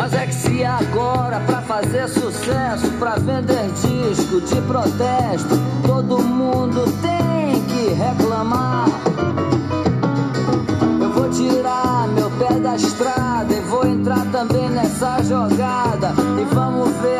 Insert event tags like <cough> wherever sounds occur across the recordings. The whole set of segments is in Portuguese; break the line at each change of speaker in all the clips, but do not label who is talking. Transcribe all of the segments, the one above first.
Mas é que se agora pra fazer sucesso, pra vender disco de protesto, todo mundo tem que reclamar. Eu vou tirar meu pé da estrada e vou entrar também nessa jogada. E vamos ver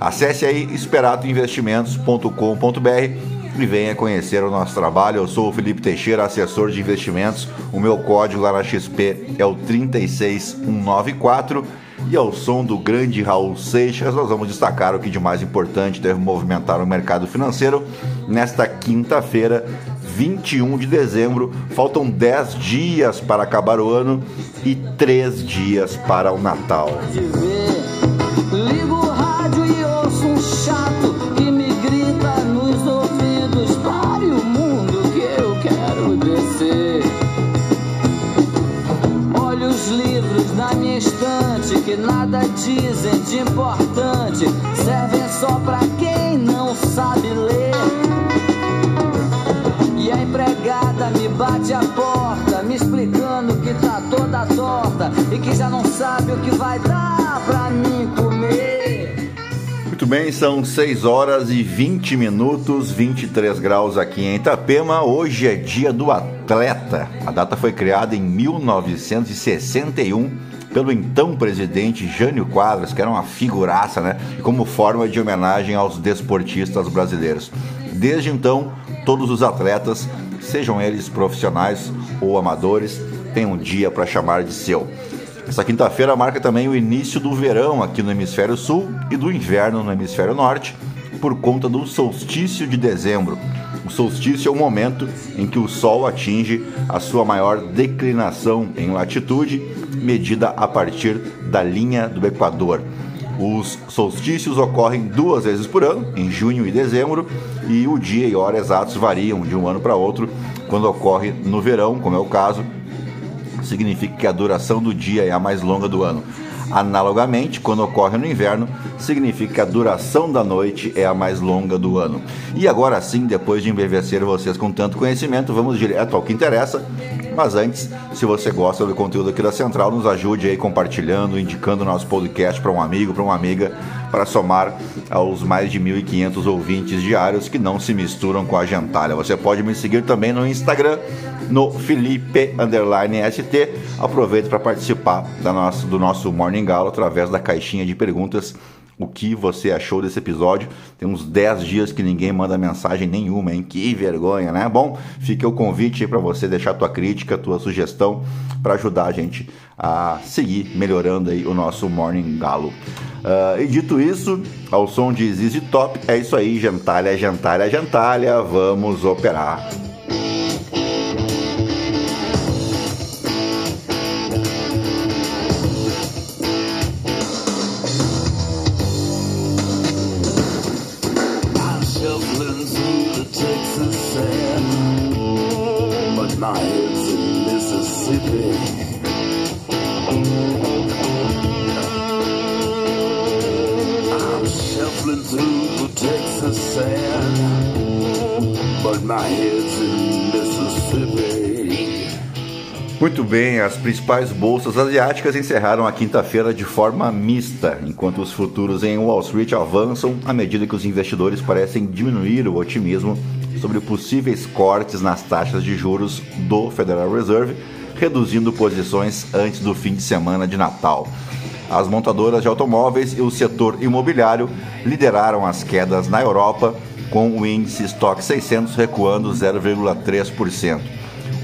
Acesse aí esperatoinvestimentos.com.br e venha conhecer o nosso trabalho. Eu sou o Felipe Teixeira, assessor de investimentos. O meu código lá na XP é o 36194. E ao som do grande Raul Seixas, nós vamos destacar o que de mais importante deve movimentar o mercado financeiro nesta quinta-feira, 21 de dezembro. Faltam 10 dias para acabar o ano e 3 dias para o Natal.
Descer. Olho os livros na minha estante que nada dizem de importante, servem só pra quem não sabe ler. E a empregada me bate a porta, me explicando que tá toda torta e que já não sabe o que vai dar pra mim comer.
Bem, são 6 horas e 20 minutos, 23 graus aqui em Itapema. Hoje é dia do atleta. A data foi criada em 1961 pelo então presidente Jânio Quadros, que era uma figuraça, né? Como forma de homenagem aos desportistas brasileiros. Desde então, todos os atletas, sejam eles profissionais ou amadores, têm um dia para chamar de seu. Essa quinta-feira marca também o início do verão aqui no hemisfério sul e do inverno no hemisfério norte, por conta do solstício de dezembro. O solstício é o momento em que o Sol atinge a sua maior declinação em latitude, medida a partir da linha do Equador. Os solstícios ocorrem duas vezes por ano, em junho e dezembro, e o dia e hora exatos variam de um ano para outro. Quando ocorre no verão, como é o caso, significa que a duração do dia é a mais longa do ano. Analogamente, quando ocorre no inverno, significa que a duração da noite é a mais longa do ano. E agora sim, depois de embevecer vocês com tanto conhecimento, vamos direto ao que interessa. Mas antes, se você gosta do conteúdo aqui da Central, nos ajude aí compartilhando, indicando o nosso podcast para um amigo, para uma amiga, para somar aos mais de 1.500 ouvintes diários que não se misturam com a gentalha. Você pode me seguir também no Instagram, no Felipe ST. Aproveite para participar nossa, do nosso Morning Galo através da caixinha de perguntas o que você achou desse episódio. Tem uns 10 dias que ninguém manda mensagem nenhuma, hein? Que vergonha, né? Bom, fica o convite aí para você deixar tua crítica, tua sugestão para ajudar a gente a seguir melhorando aí o nosso Morning Galo. Uh, e dito isso, ao som de ZZ Top, é isso aí, gentalha, gentalha, gentalha, vamos operar. Muito bem, as principais bolsas asiáticas encerraram a quinta-feira de forma mista, enquanto os futuros em Wall Street avançam à medida que os investidores parecem diminuir o otimismo sobre possíveis cortes nas taxas de juros do Federal Reserve, reduzindo posições antes do fim de semana de Natal. As montadoras de automóveis e o setor imobiliário lideraram as quedas na Europa, com o índice Stock 600 recuando 0,3%.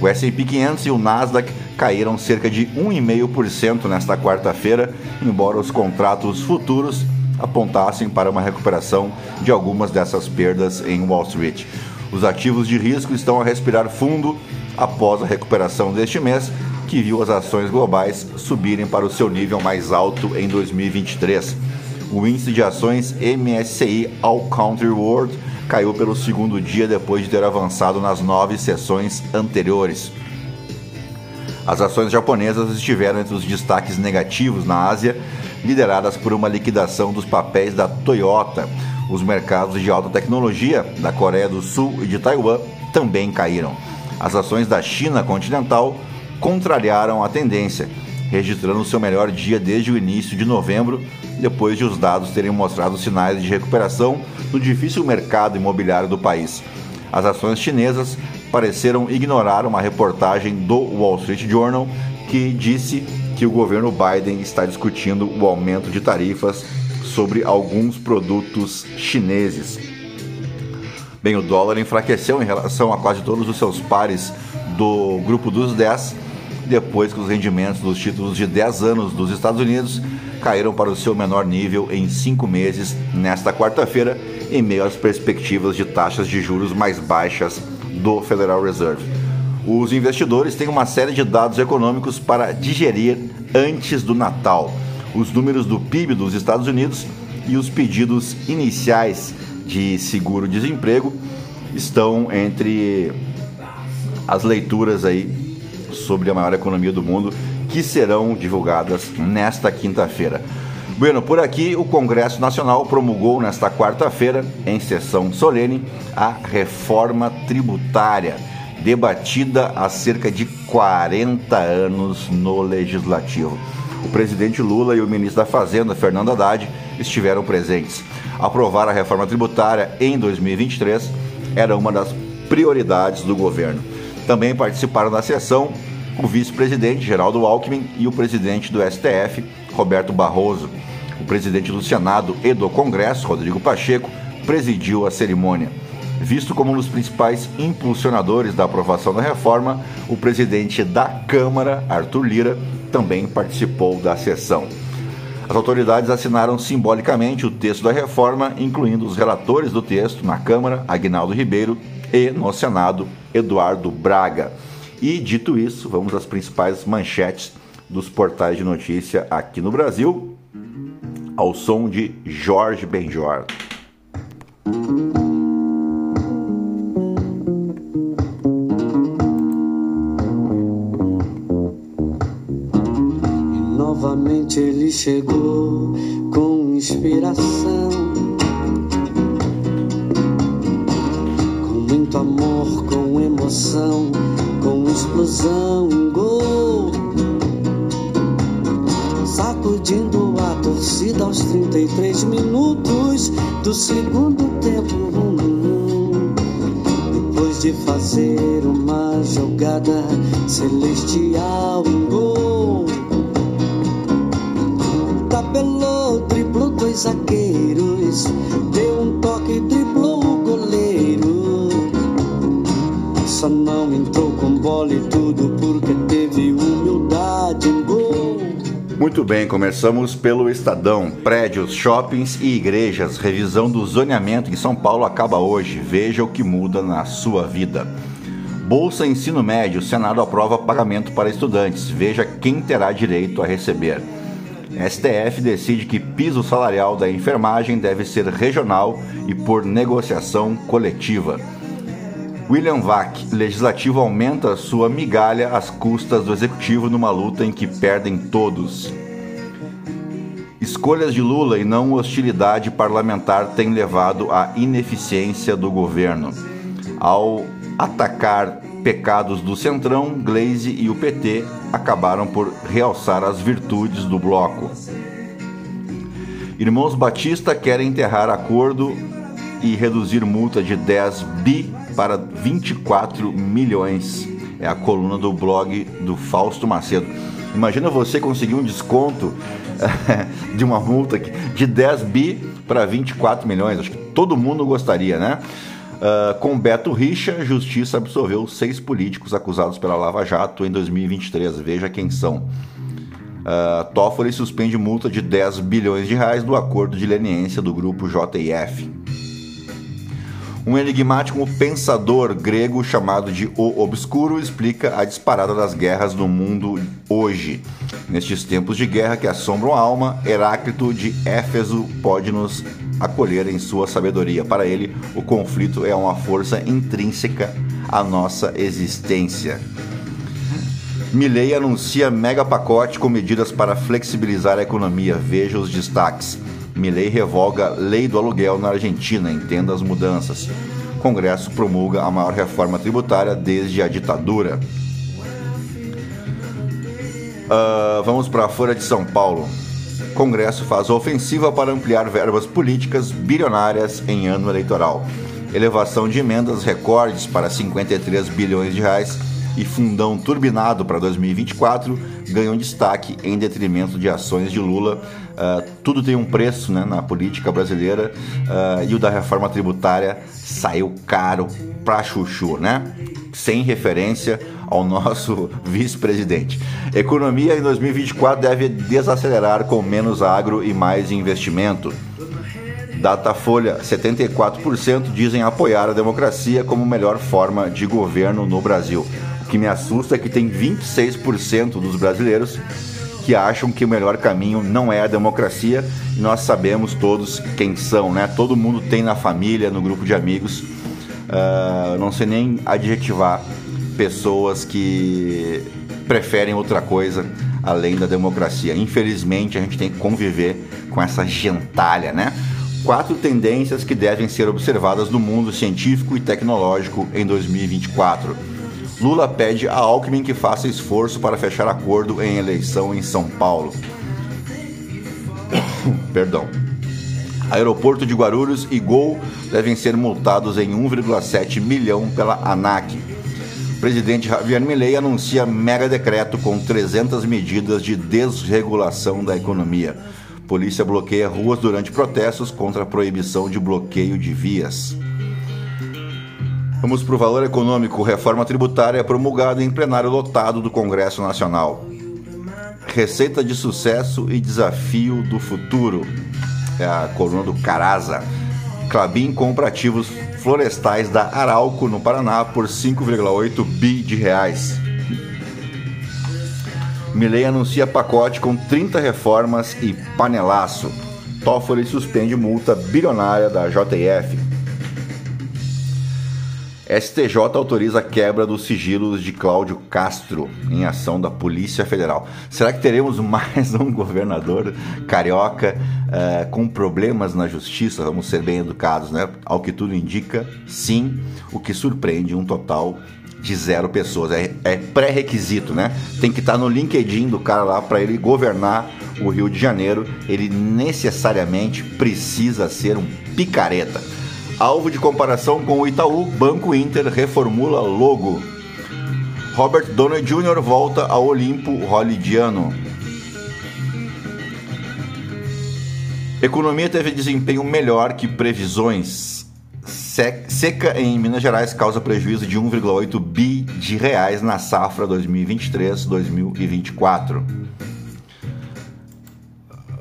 O S&P 500 e o Nasdaq caíram cerca de 1,5% nesta quarta-feira, embora os contratos futuros apontassem para uma recuperação de algumas dessas perdas em Wall Street. Os ativos de risco estão a respirar fundo após a recuperação deste mês, que viu as ações globais subirem para o seu nível mais alto em 2023. O índice de ações MSCI All Country World caiu pelo segundo dia depois de ter avançado nas nove sessões anteriores. As ações japonesas estiveram entre os destaques negativos na Ásia, lideradas por uma liquidação dos papéis da Toyota. Os mercados de alta tecnologia da Coreia do Sul e de Taiwan também caíram. As ações da China continental contrariaram a tendência, registrando seu melhor dia desde o início de novembro, depois de os dados terem mostrado sinais de recuperação no difícil mercado imobiliário do país. As ações chinesas pareceram ignorar uma reportagem do Wall Street Journal que disse que o governo Biden está discutindo o aumento de tarifas sobre alguns produtos chineses. Bem, o dólar enfraqueceu em relação a quase todos os seus pares do grupo dos 10, depois que os rendimentos dos títulos de 10 anos dos Estados Unidos caíram para o seu menor nível em cinco meses nesta quarta-feira, em meio às perspectivas de taxas de juros mais baixas do Federal Reserve. Os investidores têm uma série de dados econômicos para digerir antes do Natal. Os números do PIB dos Estados Unidos e os pedidos iniciais de seguro-desemprego estão entre as leituras aí sobre a maior economia do mundo que serão divulgadas nesta quinta-feira. Bueno, por aqui o Congresso Nacional promulgou nesta quarta-feira, em sessão solene, a reforma tributária, debatida há cerca de 40 anos no Legislativo. O presidente Lula e o ministro da Fazenda, Fernando Haddad, estiveram presentes. Aprovar a reforma tributária em 2023 era uma das prioridades do governo. Também participaram da sessão o vice-presidente Geraldo Alckmin e o presidente do STF, Roberto Barroso. O presidente do Senado e do Congresso, Rodrigo Pacheco, presidiu a cerimônia. Visto como um dos principais impulsionadores da aprovação da reforma, o presidente da Câmara, Arthur Lira, também participou da sessão. As autoridades assinaram simbolicamente o texto da reforma, incluindo os relatores do texto na Câmara, Agnaldo Ribeiro, e no Senado, Eduardo Braga. E dito isso, vamos às principais manchetes dos portais de notícia aqui no Brasil, ao som de Jorge Benjor.
E novamente ele chegou com inspiração, com muito amor, com emoção, com explosão, sacudindo a torcida aos 33 minutos do segundo tempo. Depois de fazer uma jogada celestial, um gol. Tabelou, driblou dois zagueiros,
Muito bem, começamos pelo Estadão. Prédios, shoppings e igrejas. Revisão do zoneamento em São Paulo acaba hoje. Veja o que muda na sua vida. Bolsa Ensino Médio. Senado aprova pagamento para estudantes. Veja quem terá direito a receber. STF decide que piso salarial da enfermagem deve ser regional e por negociação coletiva. William Vac, legislativo aumenta sua migalha às custas do executivo numa luta em que perdem todos. Escolhas de Lula e não hostilidade parlamentar têm levado à ineficiência do governo. Ao atacar pecados do Centrão, Glaze e o PT acabaram por realçar as virtudes do bloco. Irmãos Batista querem enterrar acordo e reduzir multa de 10 bi para 24 milhões. É a coluna do blog do Fausto Macedo. Imagina você conseguir um desconto <laughs> de uma multa de 10 bi para 24 milhões. Acho que todo mundo gostaria, né? Uh, com Beto Richa, a Justiça absolveu seis políticos acusados pela Lava Jato em 2023. Veja quem são. Uh, Toffoli suspende multa de 10 bilhões de reais do acordo de leniência do grupo JF. Um enigmático pensador grego chamado de O Obscuro explica a disparada das guerras no mundo hoje. Nestes tempos de guerra que assombram a alma, Heráclito de Éfeso pode nos acolher em sua sabedoria. Para ele, o conflito é uma força intrínseca à nossa existência. Milley anuncia mega pacote com medidas para flexibilizar a economia. Veja os destaques. Milley revoga lei do aluguel na Argentina, entenda as mudanças. Congresso promulga a maior reforma tributária desde a ditadura. Uh, vamos para a Folha de São Paulo. Congresso faz ofensiva para ampliar verbas políticas bilionárias em ano eleitoral. Elevação de emendas recordes para 53 bilhões de reais e fundão turbinado para 2024 ganham destaque em detrimento de ações de Lula. Uh, tudo tem um preço né, na política brasileira uh, e o da reforma tributária saiu caro para chuchu, né? Sem referência ao nosso <laughs> vice-presidente. Economia em 2024 deve desacelerar com menos agro e mais investimento. Datafolha, 74% dizem apoiar a democracia como melhor forma de governo no Brasil. O que me assusta é que tem 26% dos brasileiros que acham que o melhor caminho não é a democracia e nós sabemos todos quem são, né? Todo mundo tem na família, no grupo de amigos, uh, não sei nem adjetivar pessoas que preferem outra coisa além da democracia. Infelizmente, a gente tem que conviver com essa gentalha, né? Quatro tendências que devem ser observadas no mundo científico e tecnológico em 2024 Lula pede a Alckmin que faça esforço para fechar acordo em eleição em São Paulo. <coughs> Perdão. Aeroporto de Guarulhos e Gol devem ser multados em 1,7 milhão pela ANAC. presidente Javier Milei anuncia mega decreto com 300 medidas de desregulação da economia. Polícia bloqueia ruas durante protestos contra a proibição de bloqueio de vias. Vamos para o valor econômico. Reforma tributária promulgada em plenário lotado do Congresso Nacional. Receita de sucesso e desafio do futuro. É a coluna do Caraza. Clabin compra ativos florestais da Arauco, no Paraná, por 5,8 bi de reais. Milley anuncia pacote com 30 reformas e panelaço. Toffoli suspende multa bilionária da JF. STJ autoriza a quebra dos sigilos de Cláudio Castro em ação da Polícia Federal. Será que teremos <laughs> mais um governador carioca uh, com problemas na justiça? Vamos ser bem educados, né? Ao que tudo indica, sim, o que surpreende um total de zero pessoas. É, é pré-requisito, né? Tem que estar no LinkedIn do cara lá para ele governar o Rio de Janeiro. Ele necessariamente precisa ser um picareta. Alvo de comparação com o Itaú, Banco Inter reformula logo. Robert Downey Jr. volta ao Olimpo Hollydiano. Economia teve desempenho melhor que previsões. Seca em Minas Gerais causa prejuízo de 1,8 bi de reais na safra 2023-2024.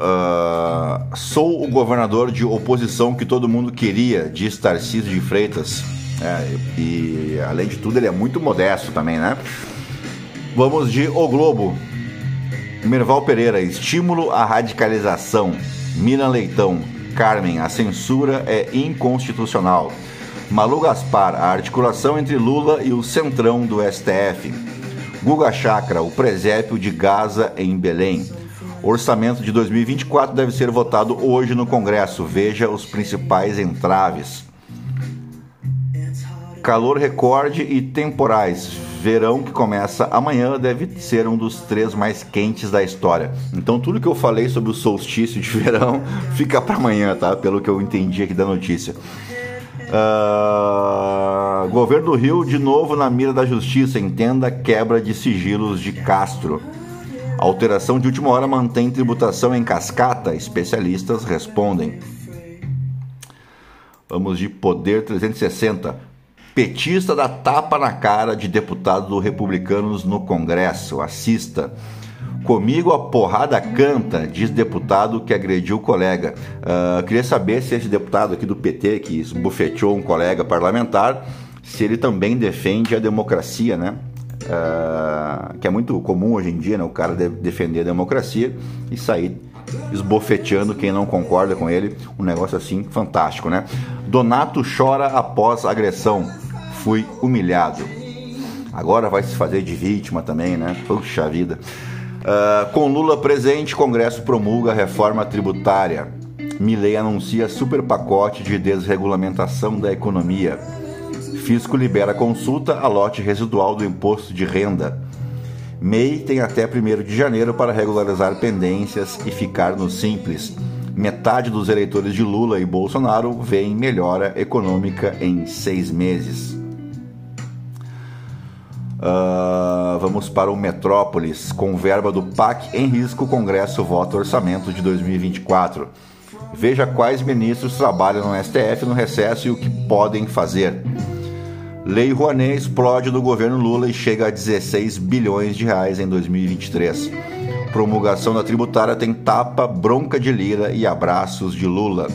Uh, sou o governador de oposição que todo mundo queria, diz Tarcísio de Freitas. É, e além de tudo, ele é muito modesto também, né? Vamos de O Globo. Merval Pereira, estímulo à radicalização. Miran Leitão, Carmen, a censura é inconstitucional. Malu Gaspar, a articulação entre Lula e o centrão do STF. Guga Chakra, o presépio de Gaza em Belém. O orçamento de 2024 deve ser votado hoje no Congresso. Veja os principais entraves. Calor recorde e temporais. Verão que começa amanhã deve ser um dos três mais quentes da história. Então tudo que eu falei sobre o solstício de <laughs> verão fica para amanhã, tá? Pelo que eu entendi aqui da notícia. Uh, governo do Rio de novo na mira da justiça. Entenda quebra de sigilos de Castro. A alteração de última hora mantém tributação em cascata? Especialistas respondem. Vamos de Poder 360. Petista dá tapa na cara de deputado republicanos no Congresso. Assista. Comigo a porrada canta, diz deputado que agrediu o colega. Uh, queria saber se esse deputado aqui do PT, que esbufeteou um colega parlamentar, se ele também defende a democracia, né? Uh, que é muito comum hoje em dia, né? O cara de defender a democracia e sair esbofeteando quem não concorda com ele. Um negócio assim fantástico, né? Donato chora após agressão. Fui humilhado. Agora vai se fazer de vítima também, né? Puxa vida. Uh, com Lula presente, Congresso promulga reforma tributária. Milley anuncia super pacote de desregulamentação da economia. Fisco libera consulta a lote residual do imposto de renda. MEI tem até 1 de janeiro para regularizar pendências e ficar no simples. Metade dos eleitores de Lula e Bolsonaro veem melhora econômica em seis meses. Uh, vamos para o Metrópolis. Com verba do PAC em risco, o Congresso vota orçamento de 2024. Veja quais ministros trabalham no STF no recesso e o que podem fazer. Lei Rouanet explode do governo Lula e chega a 16 bilhões de reais em 2023. Promulgação da tributária tem tapa, bronca de Lira e abraços de Lula.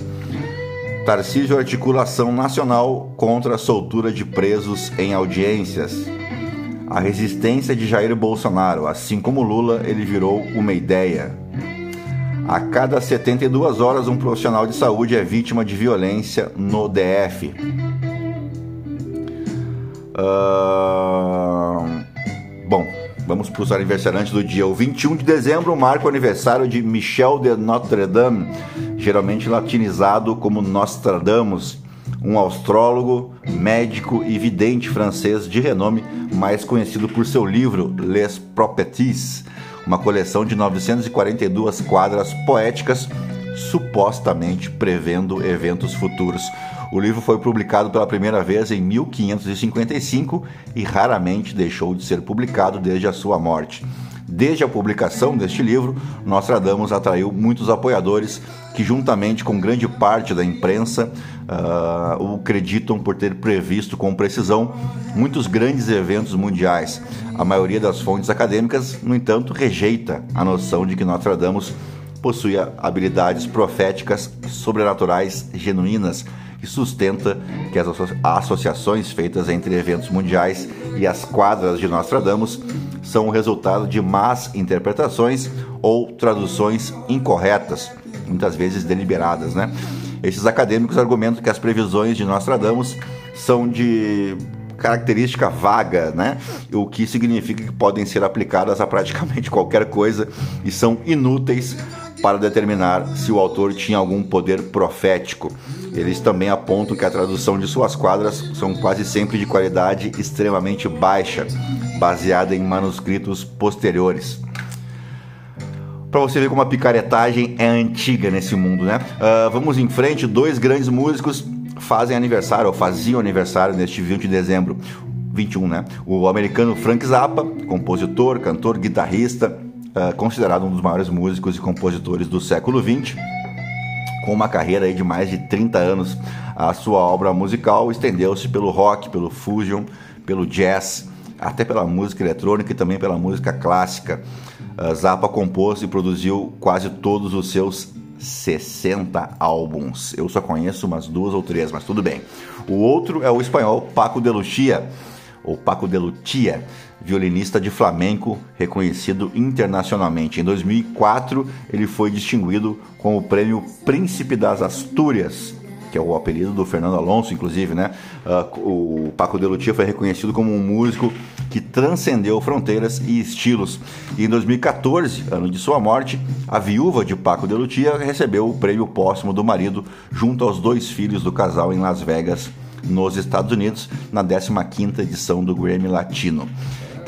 Tarcísio articulação nacional contra a soltura de presos em audiências. A resistência de Jair Bolsonaro, assim como Lula, ele virou uma ideia. A cada 72 horas, um profissional de saúde é vítima de violência no DF. Bom, vamos para os aniversariantes do dia. O 21 de dezembro marca o aniversário de Michel de Notre Dame, geralmente latinizado como Nostradamus um astrólogo, médico e vidente francês de renome, mais conhecido por seu livro Les Prophéties, uma coleção de 942 quadras poéticas supostamente prevendo eventos futuros. O livro foi publicado pela primeira vez em 1555 e raramente deixou de ser publicado desde a sua morte. Desde a publicação deste livro, Nostradamus atraiu muitos apoiadores que, juntamente com grande parte da imprensa, uh, o acreditam por ter previsto com precisão muitos grandes eventos mundiais. A maioria das fontes acadêmicas, no entanto, rejeita a noção de que Nostradamus possuía habilidades proféticas sobrenaturais genuínas e sustenta que as associações feitas entre eventos mundiais e as quadras de Nostradamus são o resultado de más interpretações ou traduções incorretas, muitas vezes deliberadas, né? Esses acadêmicos argumentam que as previsões de Nostradamus são de característica vaga, né? O que significa que podem ser aplicadas a praticamente <laughs> qualquer coisa e são inúteis para determinar se o autor tinha algum poder profético. Eles também apontam que a tradução de suas quadras são quase sempre de qualidade extremamente baixa, baseada em manuscritos posteriores. Para você ver como a picaretagem é antiga nesse mundo, né? Uh, vamos em frente, dois grandes músicos fazem aniversário, ou faziam aniversário neste 20 de dezembro. 21, né? O americano Frank Zappa, compositor, cantor, guitarrista, uh, considerado um dos maiores músicos e compositores do século 20 com uma carreira de mais de 30 anos. A sua obra musical estendeu-se pelo rock, pelo fusion, pelo jazz, até pela música eletrônica e também pela música clássica. Zappa compôs e produziu quase todos os seus 60 álbuns. Eu só conheço umas duas ou três, mas tudo bem. O outro é o espanhol Paco de Lucia, ou Paco de Lucia, violinista de flamenco reconhecido internacionalmente. Em 2004, ele foi distinguido com o prêmio Príncipe das Astúrias, que é o apelido do Fernando Alonso, inclusive, né? Uh, o Paco de Lucia foi reconhecido como um músico que transcendeu fronteiras e estilos. E em 2014, ano de sua morte, a viúva de Paco de Lucia recebeu o prêmio póstumo do marido junto aos dois filhos do casal em Las Vegas, nos Estados Unidos, na 15ª edição do Grammy Latino.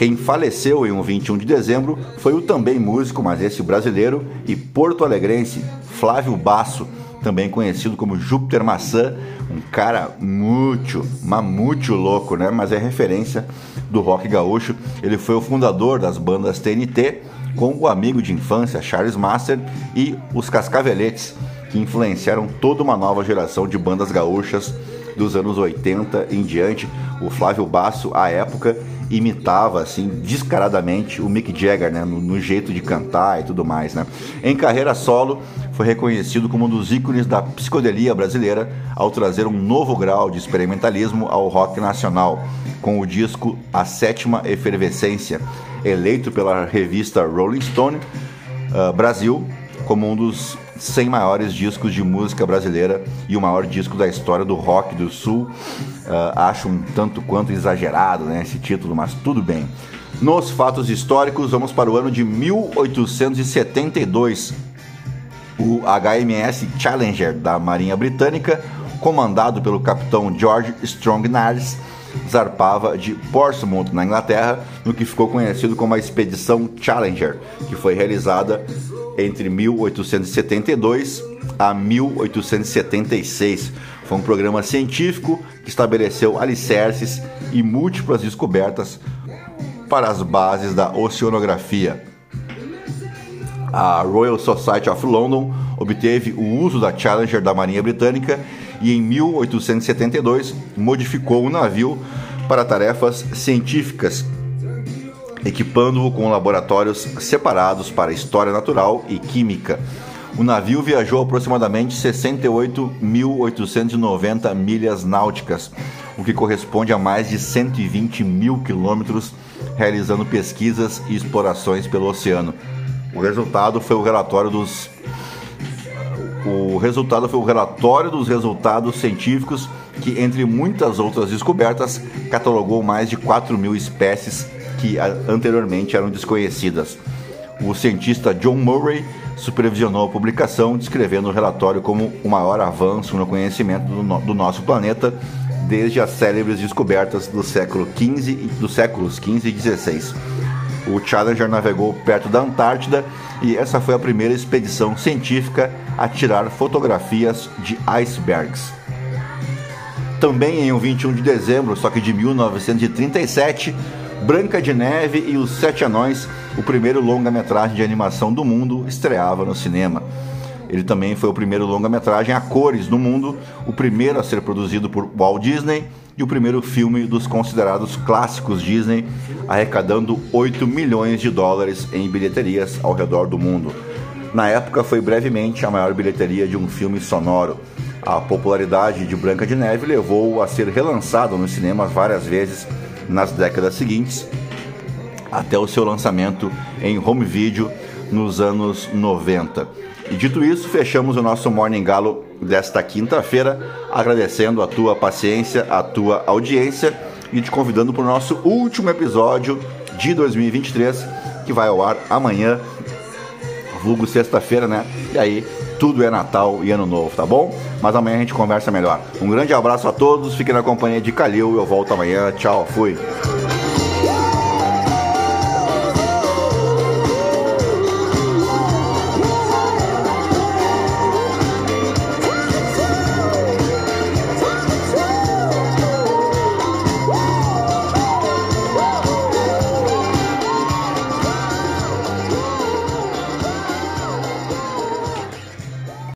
Quem faleceu em um 21 de dezembro foi o também músico, mas esse brasileiro e porto-alegrense Flávio Basso, também conhecido como Júpiter Maçã, um cara muito, mamute louco, né? Mas é referência do rock gaúcho. Ele foi o fundador das bandas TNT, com o amigo de infância Charles Master e os Cascaveletes, que influenciaram toda uma nova geração de bandas gaúchas dos anos 80 em diante. O Flávio Basso, à época, imitava assim descaradamente o Mick Jagger, né, no, no, jeito de cantar e tudo mais, né. Em carreira solo, foi reconhecido como um dos ícones da psicodelia brasileira ao trazer um novo grau de experimentalismo ao rock nacional, com o disco A Sétima Efervescência, eleito pela revista Rolling Stone uh, Brasil como um dos 100 maiores discos de música brasileira e o maior disco da história do rock do sul. Uh, acho um tanto quanto exagerado né, esse título, mas tudo bem. Nos fatos históricos, vamos para o ano de 1872. O HMS Challenger da Marinha Britânica, comandado pelo capitão George Strong Nares, zarpava de Portsmouth, na Inglaterra, no que ficou conhecido como a Expedição Challenger, que foi realizada entre 1872 a 1876. Foi um programa científico que estabeleceu alicerces e múltiplas descobertas para as bases da oceanografia. A Royal Society of London obteve o uso da Challenger da Marinha Britânica e em 1872 modificou o navio para tarefas científicas equipando-o com laboratórios separados para história natural e química. O navio viajou aproximadamente 68.890 milhas náuticas, o que corresponde a mais de 120 mil quilômetros, realizando pesquisas e explorações pelo oceano. O resultado foi o relatório dos o resultado foi o relatório dos resultados científicos que, entre muitas outras descobertas, catalogou mais de 4 mil espécies que anteriormente eram desconhecidas. O cientista John Murray supervisionou a publicação, descrevendo o relatório como o maior avanço no conhecimento do, no do nosso planeta desde as célebres descobertas do século XV, dos séculos XV e XVI. O Challenger navegou perto da Antártida e essa foi a primeira expedição científica a tirar fotografias de icebergs. Também em um 21 de dezembro, só que de 1937, Branca de Neve e os Sete Anões, o primeiro longa-metragem de animação do mundo, estreava no cinema. Ele também foi o primeiro longa-metragem a cores no mundo, o primeiro a ser produzido por Walt Disney e o primeiro filme dos considerados clássicos Disney, arrecadando 8 milhões de dólares em bilheterias ao redor do mundo. Na época, foi brevemente a maior bilheteria de um filme sonoro. A popularidade de Branca de Neve levou-o a ser relançado nos cinemas várias vezes nas décadas seguintes, até o seu lançamento em home video nos anos 90. E dito isso, fechamos o nosso Morning Galo desta quinta-feira, agradecendo a tua paciência, a tua audiência e te convidando para o nosso último episódio de 2023, que vai ao ar amanhã, vulgo sexta-feira, né? E aí, tudo é Natal e Ano Novo, tá bom? Mas amanhã a gente conversa melhor. Um grande abraço a todos, fiquem na companhia de Calil, eu volto amanhã. Tchau, fui.